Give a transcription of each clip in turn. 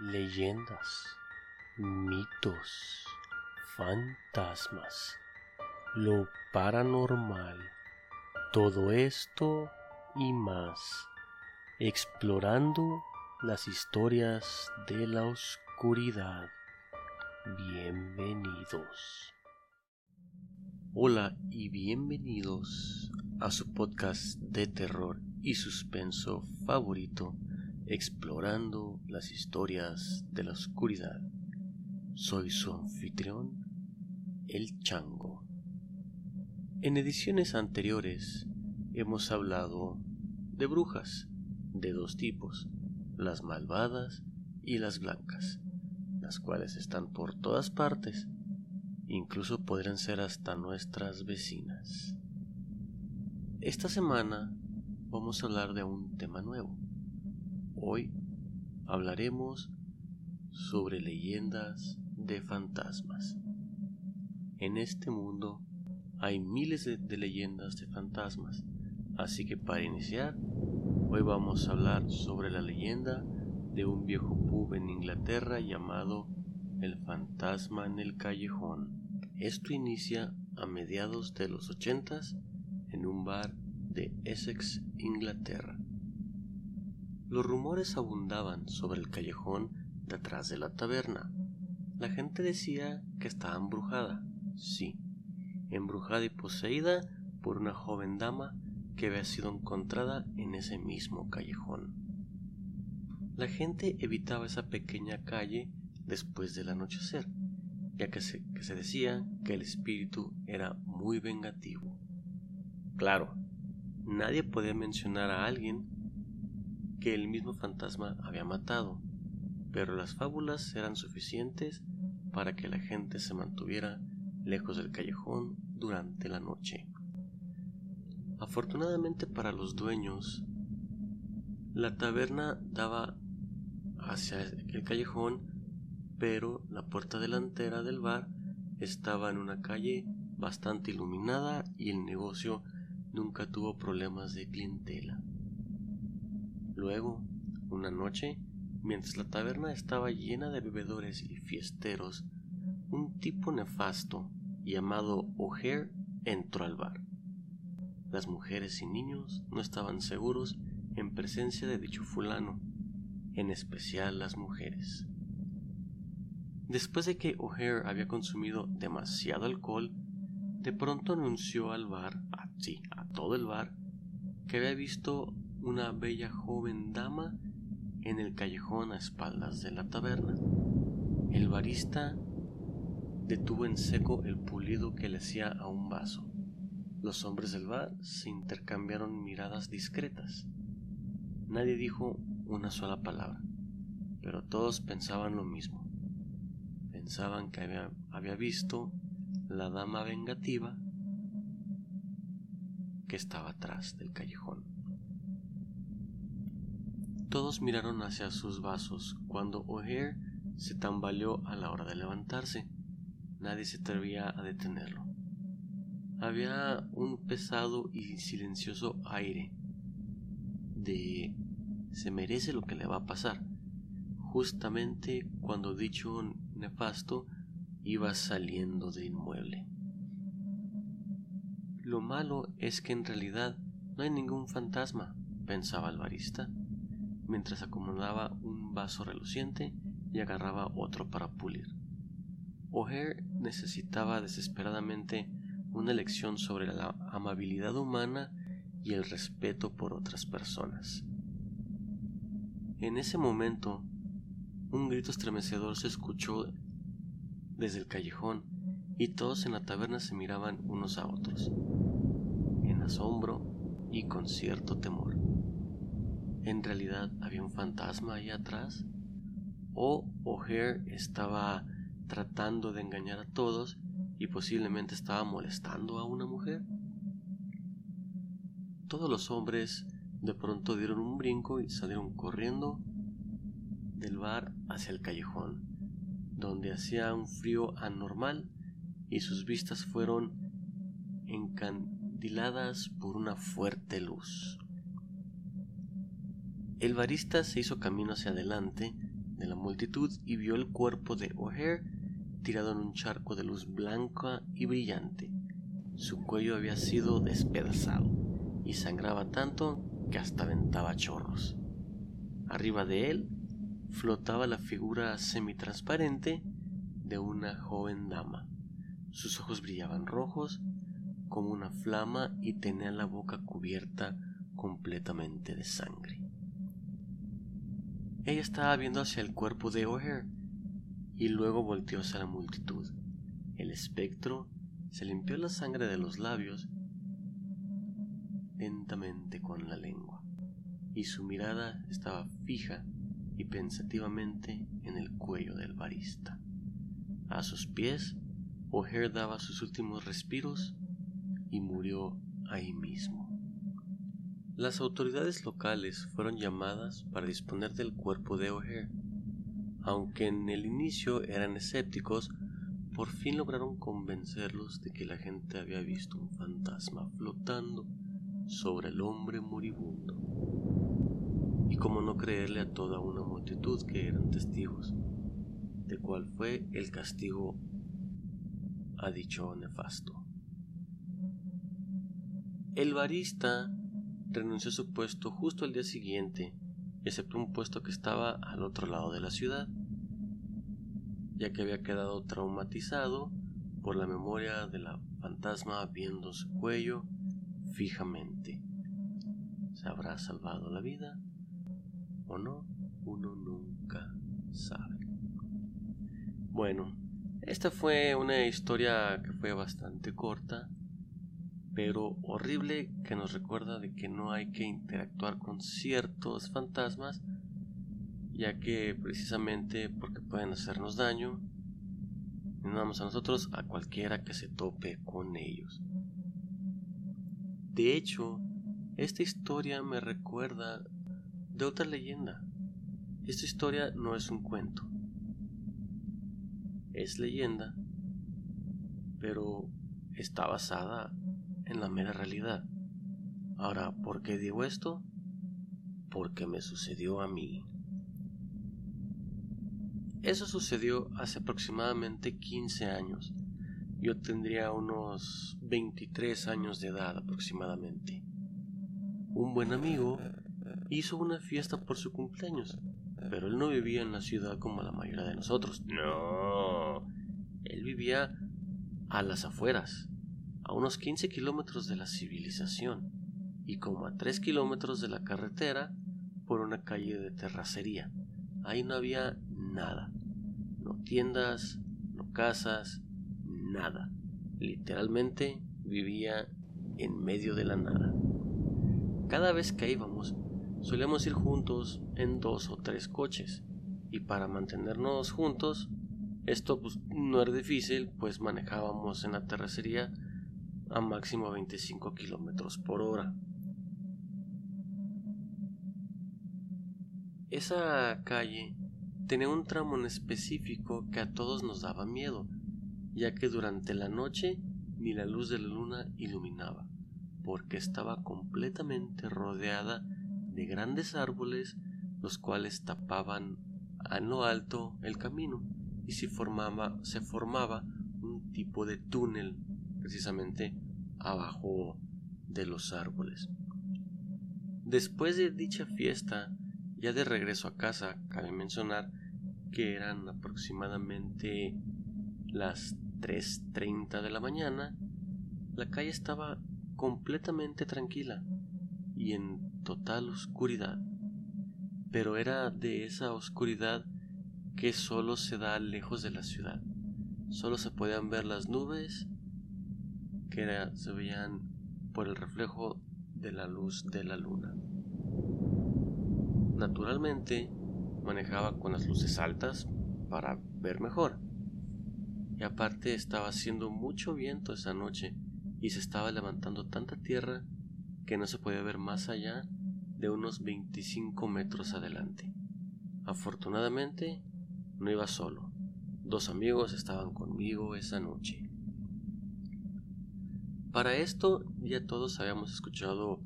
leyendas, mitos, fantasmas, lo paranormal, todo esto y más, explorando las historias de la oscuridad. Bienvenidos. Hola y bienvenidos a su podcast de terror y suspenso favorito explorando las historias de la oscuridad. Soy su anfitrión, el Chango. En ediciones anteriores hemos hablado de brujas de dos tipos, las malvadas y las blancas, las cuales están por todas partes, incluso podrían ser hasta nuestras vecinas. Esta semana vamos a hablar de un tema nuevo, Hoy hablaremos sobre leyendas de fantasmas. En este mundo hay miles de, leyendas de fantasmas, así que para iniciar, hoy vamos a hablar sobre la leyenda de un viejo pub en Inglaterra llamado El fantasma en el callejón. Esto inicia a mediados de los ochentas en un bar de Essex, Inglaterra. Los rumores abundaban sobre el callejón detrás de la taberna. La gente decía que estaba embrujada, sí, embrujada y poseída por una joven dama que había sido encontrada en ese mismo callejón. La gente evitaba esa pequeña calle después del anochecer, ya que se, que se decía que el espíritu era muy vengativo. Claro, nadie podía mencionar a alguien que el mismo fantasma había matado, pero las fábulas eran suficientes para que la gente se mantuviera lejos del callejón durante la noche. Afortunadamente para los dueños, la taberna daba hacia el callejón, pero la puerta delantera del bar estaba en una calle bastante iluminada y el negocio nunca tuvo problemas de clientela. Luego, una noche, mientras la taberna estaba llena de bebedores y fiesteros, un tipo nefasto llamado O'Hare entró al bar. Las mujeres y niños no estaban seguros en presencia de dicho fulano, en especial las mujeres. Después de que O'Hare había consumido demasiado alcohol, de pronto anunció al bar, así, a todo el bar, que había visto una bella joven dama en el callejón a espaldas de la taberna. El barista detuvo en seco el pulido que le hacía a un vaso. Los hombres del bar se intercambiaron miradas discretas. Nadie dijo una sola palabra, pero todos pensaban lo mismo. Pensaban que había, había visto la dama vengativa que estaba atrás del callejón. Todos miraron hacia sus vasos cuando O'Hare se tambaleó a la hora de levantarse. Nadie se atrevía a detenerlo. Había un pesado y silencioso aire de se merece lo que le va a pasar, justamente cuando dicho nefasto iba saliendo del inmueble. Lo malo es que en realidad no hay ningún fantasma, pensaba el barista mientras acomodaba un vaso reluciente y agarraba otro para pulir. O'Hare necesitaba desesperadamente una lección sobre la amabilidad humana y el respeto por otras personas. En ese momento, un grito estremecedor se escuchó desde el callejón y todos en la taberna se miraban unos a otros, en asombro y con cierto temor. ¿En realidad había un fantasma ahí atrás? ¿O O'Hare estaba tratando de engañar a todos y posiblemente estaba molestando a una mujer? Todos los hombres de pronto dieron un brinco y salieron corriendo del bar hacia el callejón, donde hacía un frío anormal y sus vistas fueron encandiladas por una fuerte luz. El barista se hizo camino hacia adelante, de la multitud y vio el cuerpo de O'Hare tirado en un charco de luz blanca y brillante. Su cuello había sido despedazado y sangraba tanto que hasta aventaba chorros. Arriba de él flotaba la figura semitransparente de una joven dama. Sus ojos brillaban rojos como una flama y tenía la boca cubierta completamente de sangre. Ella estaba viendo hacia el cuerpo de O'Hare y luego volteó hacia la multitud. El espectro se limpió la sangre de los labios lentamente con la lengua, y su mirada estaba fija y pensativamente en el cuello del barista. A sus pies, O'Hare daba sus últimos respiros y murió ahí mismo. Las autoridades locales fueron llamadas para disponer del cuerpo de O'Hare. Aunque en el inicio eran escépticos, por fin lograron convencerlos de que la gente había visto un fantasma flotando sobre el hombre moribundo. Y como no creerle a toda una multitud que eran testigos de cuál fue el castigo a dicho nefasto. El barista renunció a su puesto justo al día siguiente y aceptó un puesto que estaba al otro lado de la ciudad, ya que había quedado traumatizado por la memoria de la fantasma viendo su cuello fijamente. ¿Se habrá salvado la vida o no? Uno nunca sabe. Bueno, esta fue una historia que fue bastante corta, pero horrible que nos recuerda de que no hay que interactuar con ciertos fantasmas, ya que precisamente porque pueden hacernos daño, no vamos a nosotros a cualquiera que se tope con ellos. De hecho, esta historia me recuerda de otra leyenda. Esta historia no es un cuento. Es leyenda, pero está basada en la mera realidad. Ahora, ¿por qué digo esto? Porque me sucedió a mí. Eso sucedió hace aproximadamente 15 años. Yo tendría unos 23 años de edad aproximadamente. Un buen amigo hizo una fiesta por su cumpleaños, pero él no vivía en la ciudad como la mayoría de nosotros. No, él vivía a las afueras, a unos 15 kilómetros de la civilización y como a 3 kilómetros de la carretera por una calle de terracería. Ahí no había nada, no tiendas, no casas, nada. Literalmente vivía en medio de la nada. Cada vez que íbamos, solíamos ir juntos en dos o tres coches, y para mantenernos juntos, esto pues, no era difícil, pues manejábamos en la terracería a máximo 25 kilómetros por hora. Esa calle tenía un tramo en específico que a todos nos daba miedo, ya que durante la noche ni la luz de la luna iluminaba, porque estaba completamente rodeada de grandes árboles, los cuales tapaban a lo alto el camino y se formaba, se formaba un tipo de túnel precisamente abajo de los árboles. Después de dicha fiesta, ya de regreso a casa, cabe mencionar que eran aproximadamente las 3.30 de la mañana, la calle estaba completamente tranquila y en total oscuridad. Pero era de esa oscuridad que solo se da lejos de la ciudad. Solo se podían ver las nubes que se veían por el reflejo de la luz de la luna. Naturalmente, manejaba con las luces altas para ver mejor. Y aparte estaba haciendo mucho viento esa noche y se estaba levantando tanta tierra que no se podía ver más allá de unos 25 metros adelante. Afortunadamente no iba solo. Dos amigos estaban conmigo esa noche. Para esto ya todos habíamos escuchado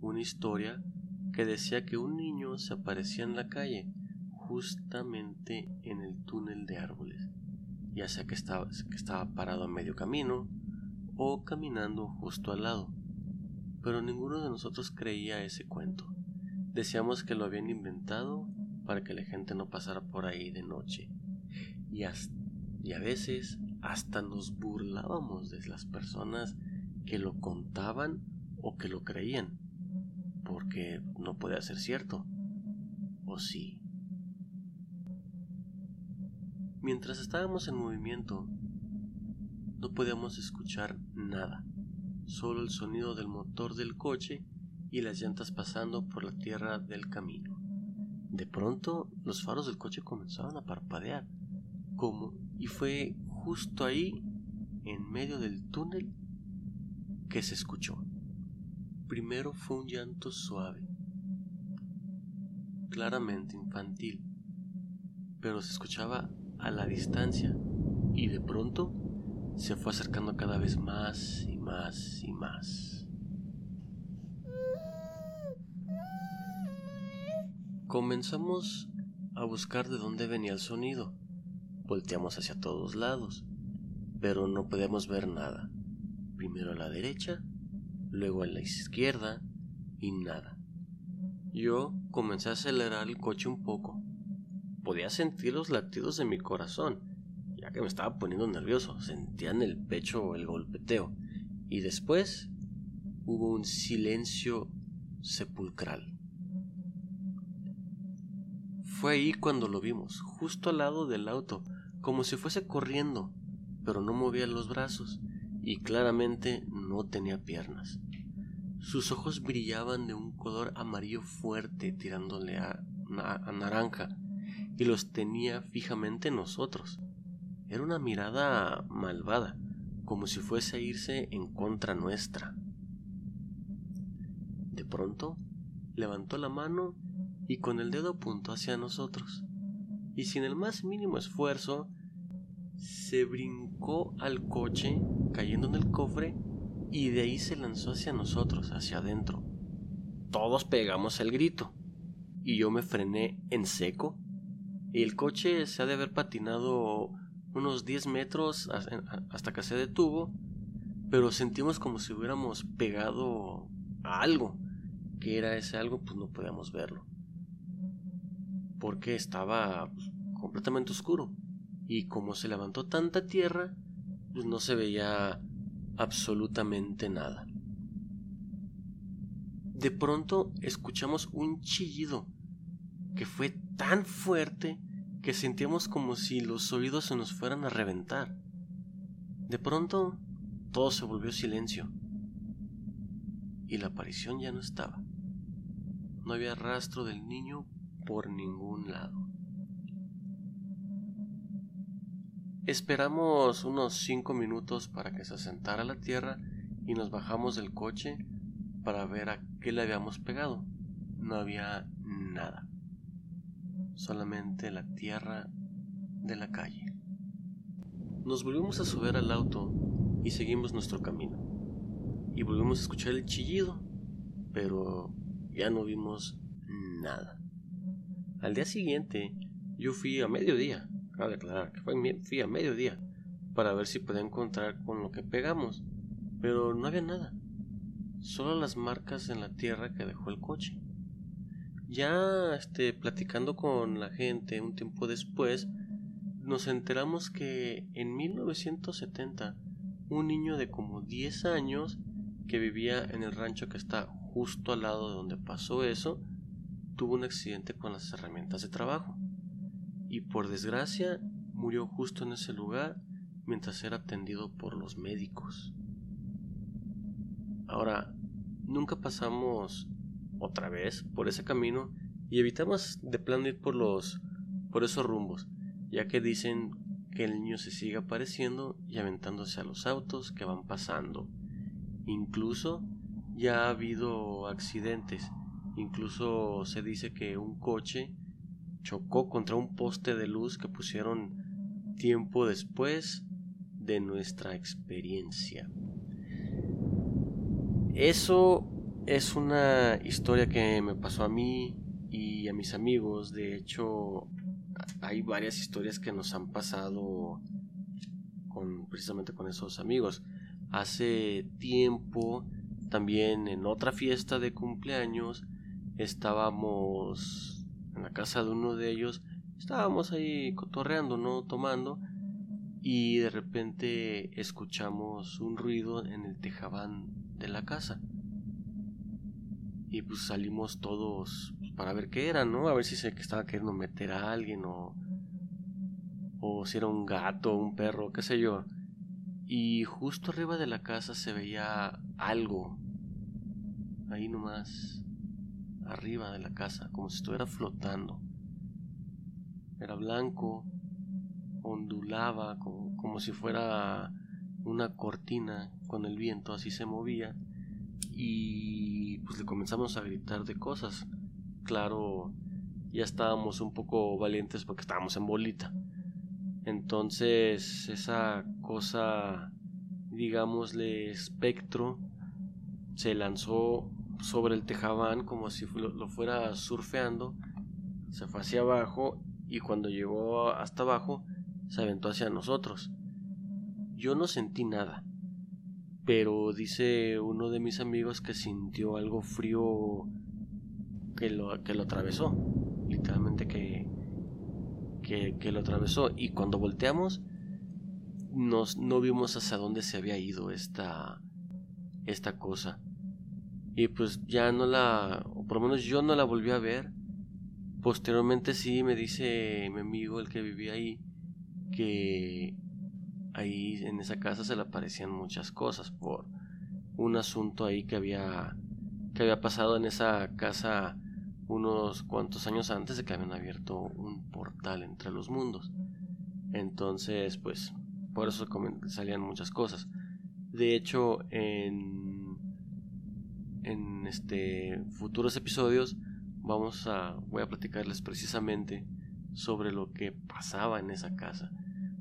una historia que decía que un niño se aparecía en la calle justamente en el túnel de árboles, ya sea que estaba, que estaba parado a medio camino o caminando justo al lado. Pero ninguno de nosotros creía ese cuento. Decíamos que lo habían inventado para que la gente no pasara por ahí de noche. Y, y a veces hasta nos burlábamos de las personas que lo contaban o que lo creían, porque no puede ser cierto. ¿O sí? Mientras estábamos en movimiento, no podíamos escuchar nada, solo el sonido del motor del coche y las llantas pasando por la tierra del camino. De pronto, los faros del coche comenzaron a parpadear, como, y fue justo ahí, en medio del túnel, que se escuchó. Primero fue un llanto suave, claramente infantil, pero se escuchaba a la distancia y de pronto se fue acercando cada vez más y más y más. Comenzamos a buscar de dónde venía el sonido. Volteamos hacia todos lados, pero no podemos ver nada. Primero a la derecha, luego a la izquierda y nada. Yo comencé a acelerar el coche un poco. Podía sentir los latidos de mi corazón, ya que me estaba poniendo nervioso. Sentía en el pecho el golpeteo. Y después hubo un silencio sepulcral. Fue ahí cuando lo vimos, justo al lado del auto, como si fuese corriendo, pero no movía los brazos y claramente no tenía piernas. Sus ojos brillaban de un color amarillo fuerte tirándole a, naranja y los tenía fijamente en nosotros. Era una mirada malvada, como si fuese a irse en contra nuestra. De pronto, levantó la mano y con el dedo apuntó hacia nosotros. Y sin el más mínimo esfuerzo, se brincó al coche, cayendo en el cofre, y de ahí se lanzó hacia nosotros, hacia adentro. Todos pegamos el grito, y yo me frené en seco, el coche se ha de haber patinado unos 10 metros hasta que se detuvo, pero sentimos como si hubiéramos pegado a algo. que era ese algo? Pues no podíamos verlo porque estaba pues, completamente oscuro y como se levantó tanta tierra, pues no se veía absolutamente nada. De pronto escuchamos un chillido que fue tan fuerte que sentíamos como si los oídos se nos fueran a reventar. De pronto todo se volvió silencio y la aparición ya no estaba. No había rastro del niño por ningún lado. Esperamos unos cinco minutos para que se asentara la tierra y nos bajamos del coche para ver a qué le habíamos pegado. No había nada, solamente la tierra de la calle. Nos volvimos a subir al auto y seguimos nuestro camino. Y volvimos a escuchar el chillido, pero ya no vimos nada. Al día siguiente, yo fui a mediodía, a declarar que fui a mediodía, para ver si podía encontrar con lo que pegamos, pero no había nada, solo las marcas en la tierra que dejó el coche. Ya este, platicando con la gente un tiempo después, nos enteramos que en 1970 un niño de como 10 años que vivía en el rancho que está justo al lado de donde pasó eso, tuvo un accidente con las herramientas de trabajo y por desgracia murió justo en ese lugar mientras era atendido por los médicos. Ahora, nunca pasamos otra vez por ese camino y evitamos de plano ir por los por esos rumbos, ya que dicen que el niño se sigue apareciendo y aventándose a los autos que van pasando. Incluso ya ha habido accidentes Incluso se dice que un coche chocó contra un poste de luz que pusieron tiempo después de nuestra experiencia. Eso es una historia que me pasó a mí y a mis amigos. De hecho, hay varias historias que nos han pasado con precisamente con esos amigos. Hace tiempo también en otra fiesta de cumpleaños estábamos en la casa de uno de ellos, estábamos ahí cotorreando, ¿no? Tomando y de repente escuchamos un ruido en el tejabán de la casa. Y pues salimos todos para ver qué era, ¿no? A ver si se estaba queriendo meter a alguien o o si era un gato, un perro, qué sé yo. Y justo arriba de la casa se veía algo. Ahí nomás arriba de la casa, como si estuviera flotando. Era blanco, ondulaba como, como si fuera una cortina con el viento, así se movía. Y pues le comenzamos a gritar de cosas. Claro, ya estábamos un poco valientes porque estábamos en bolita. Entonces esa cosa, digámosle, espectro, se lanzó sobre el tejabán como si lo fuera surfeando, se fue hacia abajo y cuando llegó hasta abajo se aventó hacia nosotros. Yo no sentí nada, pero dice uno de mis amigos que sintió algo frío que lo, que lo atravesó, literalmente que, que, que lo atravesó y cuando volteamos nos, no vimos hacia dónde se había ido esta, esta cosa. Y pues ya no la, o por lo menos yo no la volví a ver. Posteriormente sí me dice mi amigo, el que vivía ahí, que ahí en esa casa se le aparecían muchas cosas por un asunto ahí que había que había pasado en esa casa unos cuantos años antes de que habían abierto un portal entre los mundos. Entonces, pues por eso salían muchas cosas. De hecho, en en este futuros episodios vamos a voy a platicarles precisamente sobre lo que pasaba en esa casa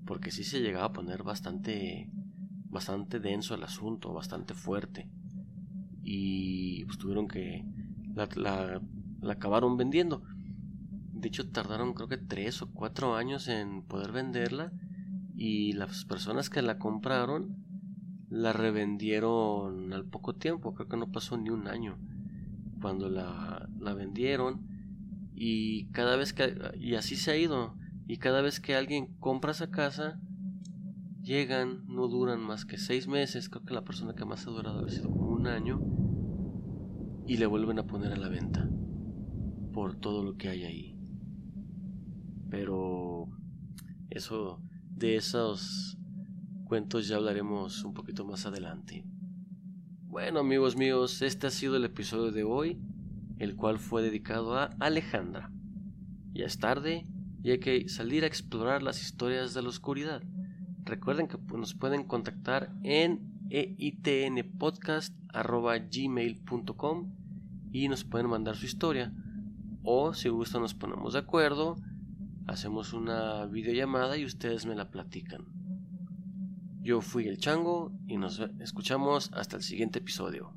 porque sí se llegaba a poner bastante bastante denso el asunto bastante fuerte. Y pues tuvieron que la, la, la acabaron vendiendo. De hecho tardaron creo que tres o cuatro años en poder venderla y las personas que la compraron la revendieron al poco tiempo, creo que no pasó ni un año cuando la, la vendieron y cada vez que y así se ha ido y cada vez que alguien compra esa casa llegan no duran más que seis meses creo que la persona que más ha durado ha sido como un año y le vuelven a poner a la venta por todo lo que hay ahí. Pero eso de esos cuentos ya hablaremos un poquito más adelante. Bueno amigos míos, este ha sido el episodio de hoy, el cual fue dedicado a Alejandra. Ya es tarde y hay que salir a explorar las historias de la oscuridad. Recuerden que nos pueden contactar en eitnpodcast.gmail.com y nos pueden mandar su historia. O si gustan nos ponemos de acuerdo, hacemos una videollamada y ustedes me la platican. Yo fui el chango y nos escuchamos hasta el siguiente episodio.